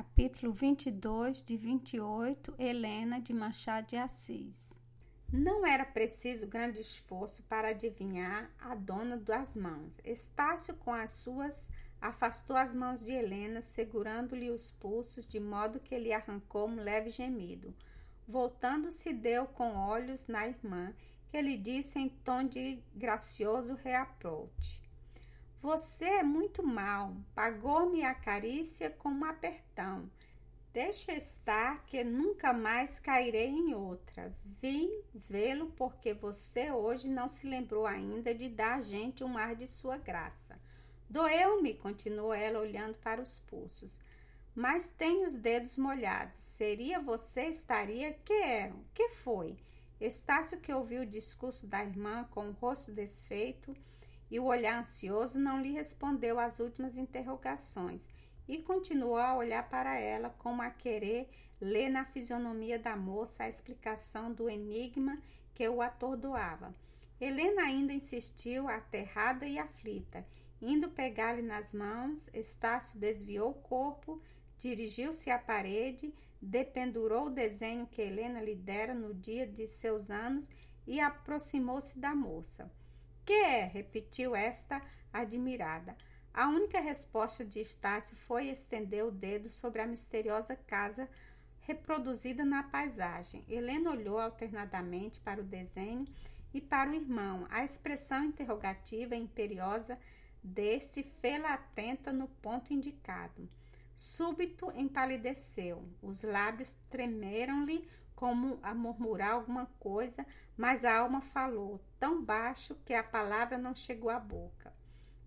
Capítulo 22, de 28, Helena de Machado de Assis. Não era preciso grande esforço para adivinhar a dona das mãos. Estácio, com as suas, afastou as mãos de Helena, segurando-lhe os pulsos, de modo que ele arrancou um leve gemido. Voltando-se, deu com olhos na irmã, que lhe disse em tom de gracioso reaproche. Você é muito mal. Pagou-me a carícia com um apertão. Deixa estar que nunca mais cairei em outra. Vim vê-lo porque você hoje não se lembrou ainda de dar a gente um ar de sua graça. Doeu-me, continuou ela olhando para os pulsos. Mas tenho os dedos molhados. Seria você, estaria. Que é? O que foi? Estácio, que ouviu o discurso da irmã com o rosto desfeito, e o olhar ansioso não lhe respondeu às últimas interrogações e continuou a olhar para ela como a querer ler na fisionomia da moça a explicação do enigma que o atordoava. Helena ainda insistiu, aterrada e aflita. Indo pegar-lhe nas mãos, Estácio desviou o corpo, dirigiu-se à parede, dependurou o desenho que Helena lhe dera no dia de seus anos e aproximou-se da moça. Que é? repetiu esta admirada. A única resposta de Estácio foi estender o dedo sobre a misteriosa casa reproduzida na paisagem. Helena olhou alternadamente para o desenho e para o irmão. A expressão interrogativa e imperiosa desse fê-la atenta no ponto indicado. Súbito empalideceu, os lábios tremeram-lhe como a murmurar alguma coisa, mas a alma falou tão baixo que a palavra não chegou à boca.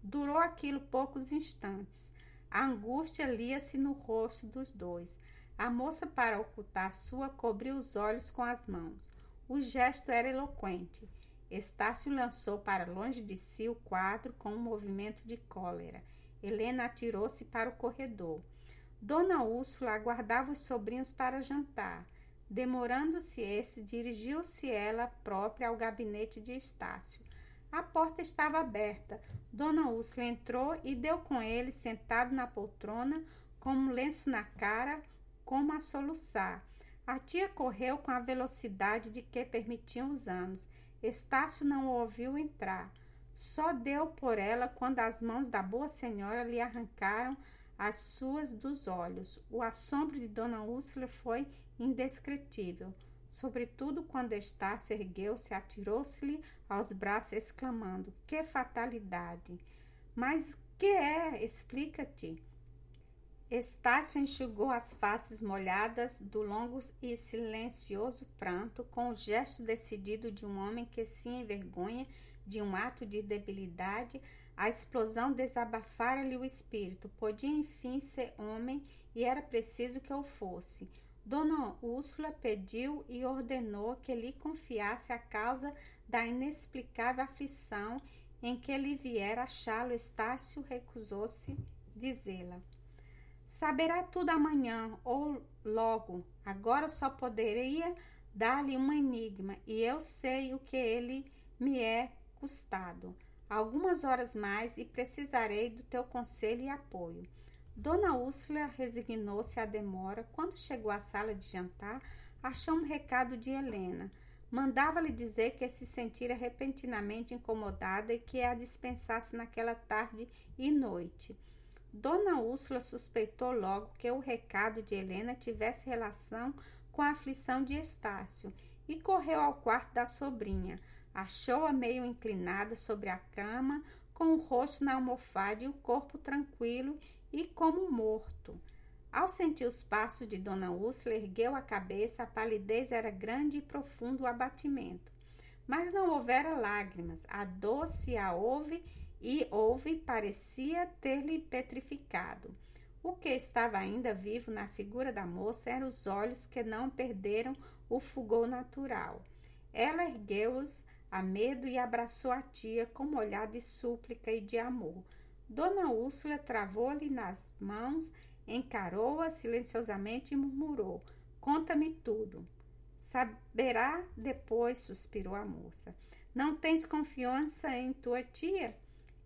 Durou aquilo poucos instantes. A angústia lia-se no rosto dos dois. A moça, para ocultar sua, cobriu os olhos com as mãos. O gesto era eloquente. Estácio lançou para longe de si o quadro com um movimento de cólera. Helena atirou-se para o corredor. Dona Úrsula aguardava os sobrinhos para jantar. Demorando-se esse, dirigiu-se ela própria ao gabinete de Estácio. A porta estava aberta. Dona Úrsula entrou e deu com ele, sentado na poltrona, com um lenço na cara, como a soluçar. A tia correu com a velocidade de que permitiam os anos. Estácio não o ouviu entrar. Só deu por ela quando as mãos da boa senhora lhe arrancaram as suas dos olhos. O assombro de Dona Úrsula foi indescritível, sobretudo quando Estácio ergueu-se, atirou-se-lhe aos braços, exclamando: Que fatalidade! Mas que é? Explica-te. Estácio enxugou as faces molhadas do longo e silencioso pranto com o gesto decidido de um homem que se envergonha de um ato de debilidade a explosão desabafara-lhe o espírito. Podia, enfim, ser homem e era preciso que eu fosse. Dona Úrsula pediu e ordenou que lhe confiasse a causa da inexplicável aflição em que lhe viera achá-lo. Estácio recusou-se dizê-la. Saberá tudo amanhã ou logo. Agora só poderia dar-lhe um enigma e eu sei o que ele me é custado algumas horas mais e precisarei do teu conselho e apoio. Dona Úrsula resignou-se à demora. Quando chegou à sala de jantar, achou um recado de Helena. Mandava-lhe dizer que se sentira repentinamente incomodada e que a dispensasse naquela tarde e noite. Dona Úrsula suspeitou logo que o recado de Helena tivesse relação com a aflição de Estácio e correu ao quarto da sobrinha. Achou-a meio inclinada sobre a cama, com o rosto na almofada e o corpo tranquilo e como morto. Ao sentir os passos de Dona Úrsula, ergueu a cabeça, a palidez era grande e profundo o abatimento. Mas não houvera lágrimas, a dor se a houve e houve, parecia ter-lhe petrificado. O que estava ainda vivo na figura da moça eram os olhos que não perderam o fulgor natural. Ela ergueu-os a medo e abraçou a tia com um olhar de súplica e de amor. Dona Úrsula travou-lhe nas mãos, encarou-a silenciosamente e murmurou: Conta-me tudo. Saberá depois, suspirou a moça. Não tens confiança em tua tia?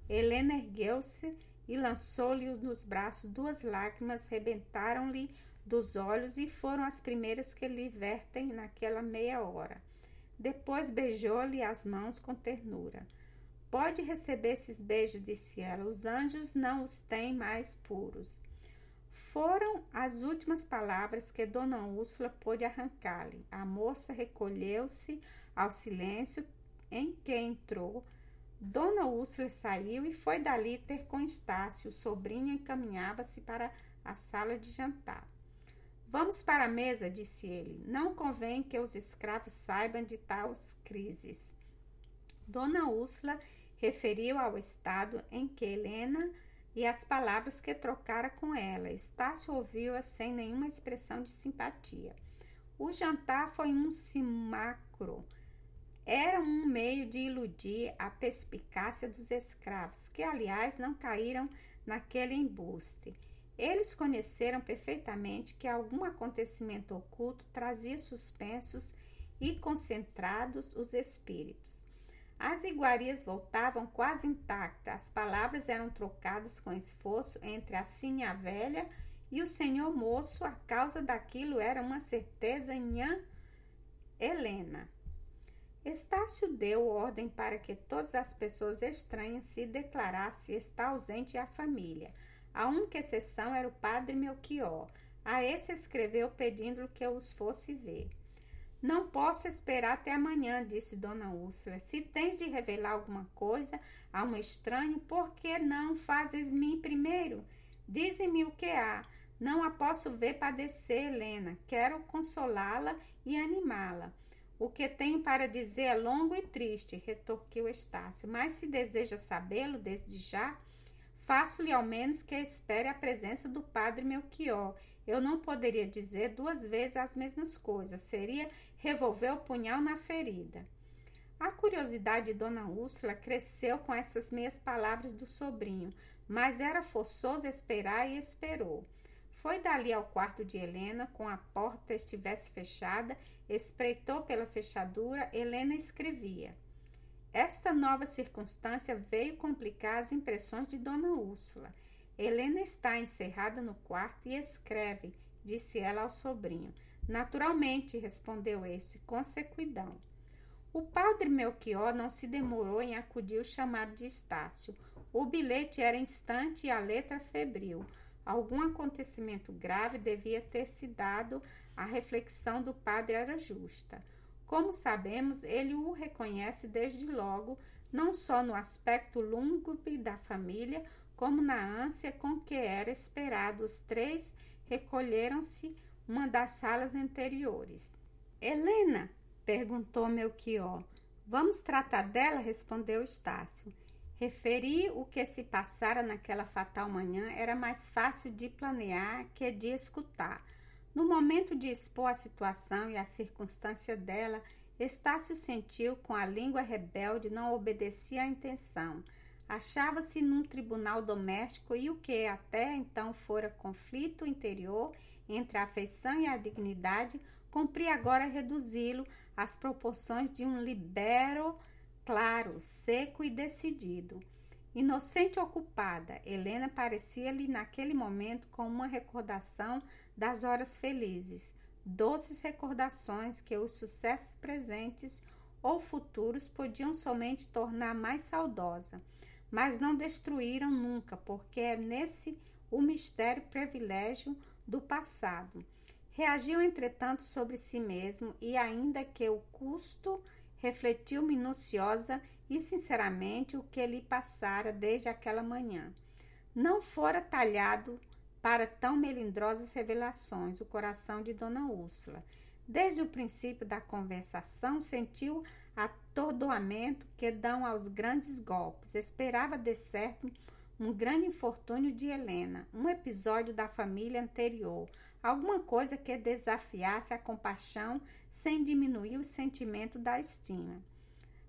Helena ergueu-se e lançou-lhe nos braços duas lágrimas, rebentaram-lhe dos olhos e foram as primeiras que lhe vertem naquela meia hora. Depois beijou-lhe as mãos com ternura. Pode receber esses beijos, disse ela. Os anjos não os têm mais puros. Foram as últimas palavras que Dona Úrsula pôde arrancar-lhe. A moça recolheu-se ao silêncio em que entrou. Dona Úrsula saiu e foi dali ter com Estácio. O sobrinho encaminhava-se para a sala de jantar. Vamos para a mesa, disse ele. Não convém que os escravos saibam de tais crises. Dona Úrsula referiu ao estado em que Helena e as palavras que trocara com ela. Estácio ouviu-a sem nenhuma expressão de simpatia. O jantar foi um simulacro. Era um meio de iludir a perspicácia dos escravos, que, aliás, não caíram naquele embuste. Eles conheceram perfeitamente que algum acontecimento oculto trazia suspensos e concentrados os espíritos. As iguarias voltavam quase intactas, as palavras eram trocadas com esforço entre a sinha velha e o senhor moço, a causa daquilo era uma certeza em Helena. Estácio deu ordem para que todas as pessoas estranhas se declarassem estar ausente a família. A única exceção era o padre Melchior. A esse escreveu pedindo que os fosse ver. Não posso esperar até amanhã, disse Dona Úrsula. Se tens de revelar alguma coisa a um estranho, por que não fazes mim primeiro? Dize-me o que há. Não a posso ver padecer, Helena. Quero consolá-la e animá-la. O que tenho para dizer é longo e triste, retorquiu Estácio. Mas se deseja sabê-lo desde já, faço-lhe ao menos que espere a presença do padre Melchior eu não poderia dizer duas vezes as mesmas coisas, seria revolver o punhal na ferida. A curiosidade de Dona Úrsula cresceu com essas meias palavras do sobrinho, mas era forçoso esperar e esperou. Foi dali ao quarto de Helena, com a porta estivesse fechada, espreitou pela fechadura, Helena escrevia. Esta nova circunstância veio complicar as impressões de Dona Úrsula. Helena está encerrada no quarto e escreve, disse ela ao sobrinho. Naturalmente, respondeu esse, com sequidão. O padre Melchior não se demorou em acudir o chamado de Estácio. O bilhete era instante e a letra febril. Algum acontecimento grave devia ter se dado, a reflexão do padre era justa. Como sabemos, ele o reconhece desde logo, não só no aspecto lúgubre da família, como na ânsia com que era esperado, os três recolheram-se uma das salas anteriores. Helena, perguntou Melchior. Vamos tratar dela? respondeu Estácio. Referir o que se passara naquela fatal manhã era mais fácil de planear que de escutar. No momento de expor a situação e a circunstância dela, Estácio sentiu com a língua rebelde não obedecia à intenção achava-se num tribunal doméstico e o que até então fora conflito interior entre a afeição e a dignidade, cumpria agora reduzi-lo às proporções de um libero claro, seco e decidido. Inocente ocupada, Helena parecia-lhe naquele momento com uma recordação das horas felizes, doces recordações que os sucessos presentes ou futuros podiam somente tornar mais saudosa mas não destruíram nunca, porque é nesse o mistério privilégio do passado. Reagiu, entretanto, sobre si mesmo e, ainda que o custo, refletiu minuciosa e sinceramente o que lhe passara desde aquela manhã. Não fora talhado para tão melindrosas revelações o coração de Dona Úrsula. Desde o princípio da conversação, sentiu atordoamento que dão aos grandes golpes. Esperava de certo um grande infortúnio de Helena, um episódio da família anterior, alguma coisa que desafiasse a compaixão sem diminuir o sentimento da estima.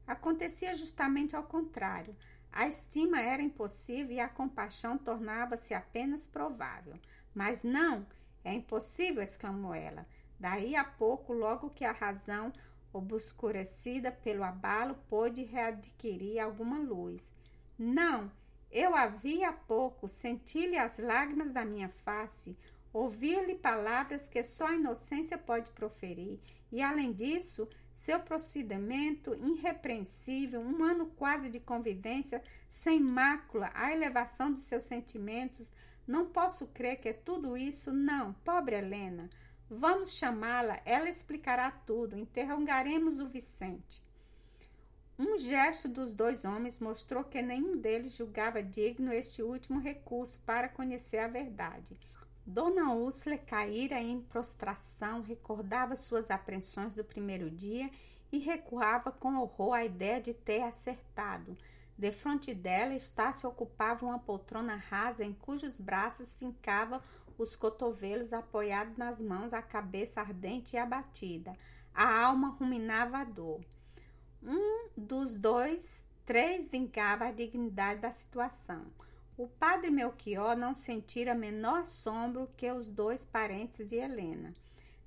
Acontecia justamente ao contrário. A estima era impossível e a compaixão tornava-se apenas provável. Mas não, é impossível, exclamou ela. Daí a pouco, logo que a razão obscurecida pelo abalo, pôde readquirir alguma luz. Não, Eu havia pouco senti-lhe as lágrimas da minha face, ouvia-lhe palavras que só a inocência pode proferir, e além disso, seu procedimento irrepreensível, um ano quase de convivência, sem mácula, a elevação dos seus sentimentos. Não posso crer que tudo isso. Não, pobre Helena. Vamos chamá-la, ela explicará tudo. Interrogaremos o Vicente. Um gesto dos dois homens mostrou que nenhum deles julgava digno este último recurso para conhecer a verdade. Dona Úrsula caíra em prostração, recordava suas apreensões do primeiro dia e recuava com horror à ideia de ter acertado. Defronte dela, Estácio ocupava uma poltrona rasa em cujos braços fincava os cotovelos apoiados nas mãos, a cabeça ardente e abatida. A alma ruminava a dor. Um dos dois, três vingava a dignidade da situação. O padre Melchior não sentira menor assombro que os dois parentes de Helena.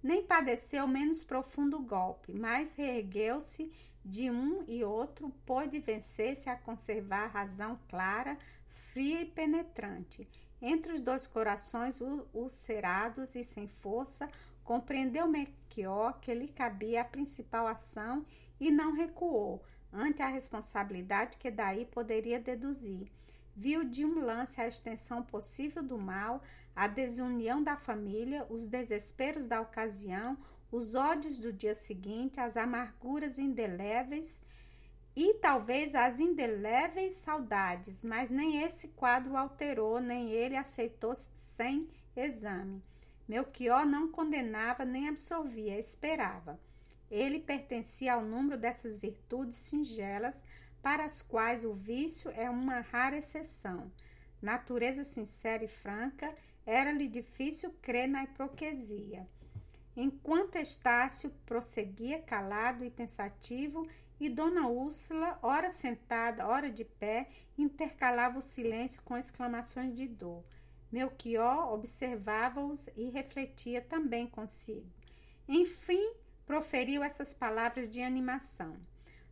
Nem padeceu menos profundo golpe, mas reergueu-se de um e outro, pôde vencer-se a conservar a razão clara, fria e penetrante. Entre os dois corações ulcerados e sem força, compreendeu Melchior que lhe cabia a principal ação e não recuou ante a responsabilidade que daí poderia deduzir. Viu de um lance a extensão possível do mal, a desunião da família, os desesperos da ocasião, os ódios do dia seguinte, as amarguras indeléveis e talvez as indeléveis saudades, mas nem esse quadro alterou, nem ele aceitou sem exame. Melchior não condenava nem absolvia, esperava. Ele pertencia ao número dessas virtudes singelas para as quais o vício é uma rara exceção. Natureza sincera e franca, era-lhe difícil crer na hipocrisia. Enquanto Estácio prosseguia calado e pensativo, e Dona Úrsula, ora sentada, ora de pé, intercalava o silêncio com exclamações de dor. Melchior observava-os e refletia também consigo. Enfim, proferiu essas palavras de animação.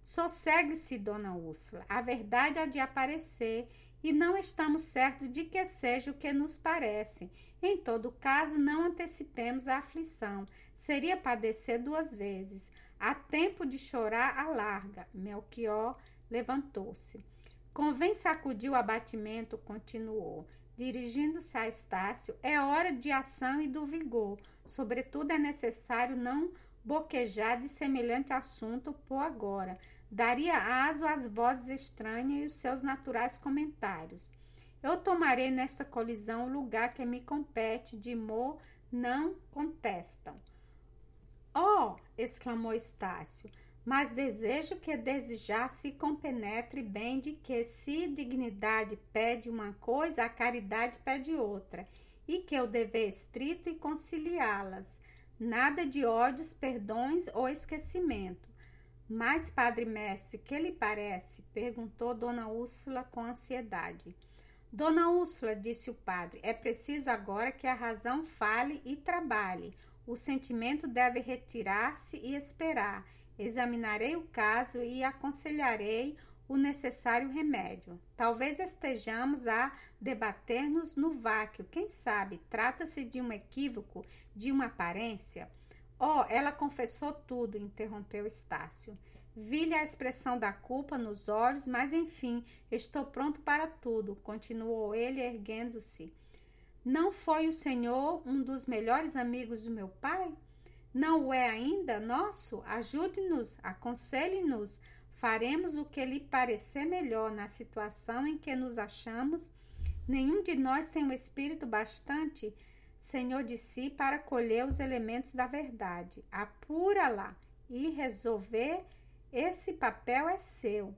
Sossegue-se, dona Úrsula, a verdade há de aparecer e não estamos certos de que seja o que nos parece. Em todo caso, não antecipemos a aflição. Seria padecer duas vezes. Há tempo de chorar a larga. Melchior levantou-se. Convém sacudir o abatimento, continuou. Dirigindo-se a Estácio, é hora de ação e do vigor. Sobretudo, é necessário não boquejar de semelhante assunto por agora. Daria aso às vozes estranhas e os seus naturais comentários. Eu tomarei nesta colisão o lugar que me compete, de mo não contestam. Oh! exclamou Estácio, mas desejo que desejar-se compenetre bem de que se dignidade pede uma coisa, a caridade pede outra, e que o dever estrito e conciliá-las Nada de ódios, perdões ou esquecimento. Mas, padre mestre, que lhe parece? perguntou Dona Úrsula com ansiedade. Dona Úrsula, disse o padre, é preciso agora que a razão fale e trabalhe. O sentimento deve retirar-se e esperar. Examinarei o caso e aconselharei o necessário remédio. Talvez estejamos a debater-nos no vácuo. Quem sabe? Trata-se de um equívoco, de uma aparência? Oh, ela confessou tudo, interrompeu Estácio. Vi-lhe a expressão da culpa nos olhos, mas enfim, estou pronto para tudo, continuou ele, erguendo-se. Não foi o senhor um dos melhores amigos do meu pai? Não o é ainda nosso? Ajude-nos, aconselhe-nos Faremos o que lhe parecer melhor na situação em que nos achamos. Nenhum de nós tem um espírito bastante senhor de si para colher os elementos da verdade. Apura-la e resolver. Esse papel é seu.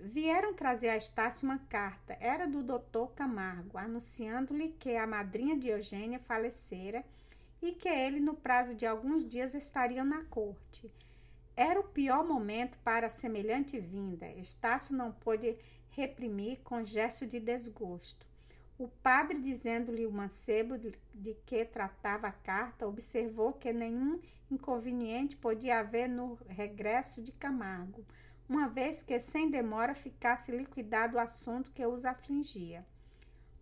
Vieram trazer a Estácio uma carta. Era do doutor Camargo, anunciando-lhe que a madrinha de Eugênia falecera e que ele, no prazo de alguns dias, estaria na corte. Era o pior momento para semelhante vinda. Estácio não pôde reprimir com gesto de desgosto. O padre, dizendo-lhe o mancebo de que tratava a carta, observou que nenhum inconveniente podia haver no regresso de Camargo. uma vez que sem demora ficasse liquidado o assunto que os afligia.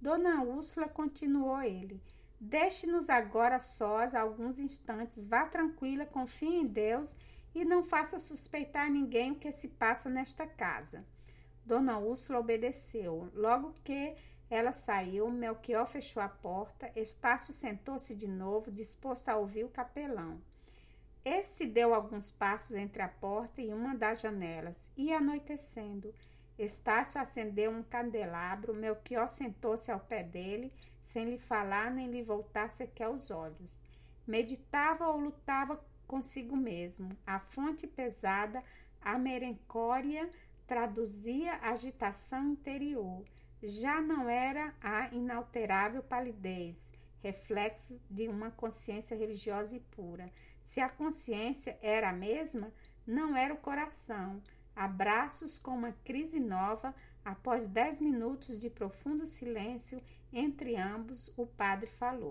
Dona Úrsula continuou ele. Deixe-nos agora sós alguns instantes. Vá tranquila, confie em Deus e não faça suspeitar ninguém o que se passa nesta casa. Dona Úrsula obedeceu. Logo que ela saiu, Melchior fechou a porta, Estácio sentou-se de novo, disposto a ouvir o capelão. Este deu alguns passos entre a porta e uma das janelas, e anoitecendo. Estácio acendeu um candelabro, Melchior sentou-se ao pé dele, sem lhe falar nem lhe voltar sequer os olhos. Meditava ou lutava consigo mesmo. A fonte pesada, a merencória, traduzia agitação interior. Já não era a inalterável palidez, reflexo de uma consciência religiosa e pura. Se a consciência era a mesma, não era o coração. Abraços com uma crise nova, após dez minutos de profundo silêncio entre ambos, o padre falou.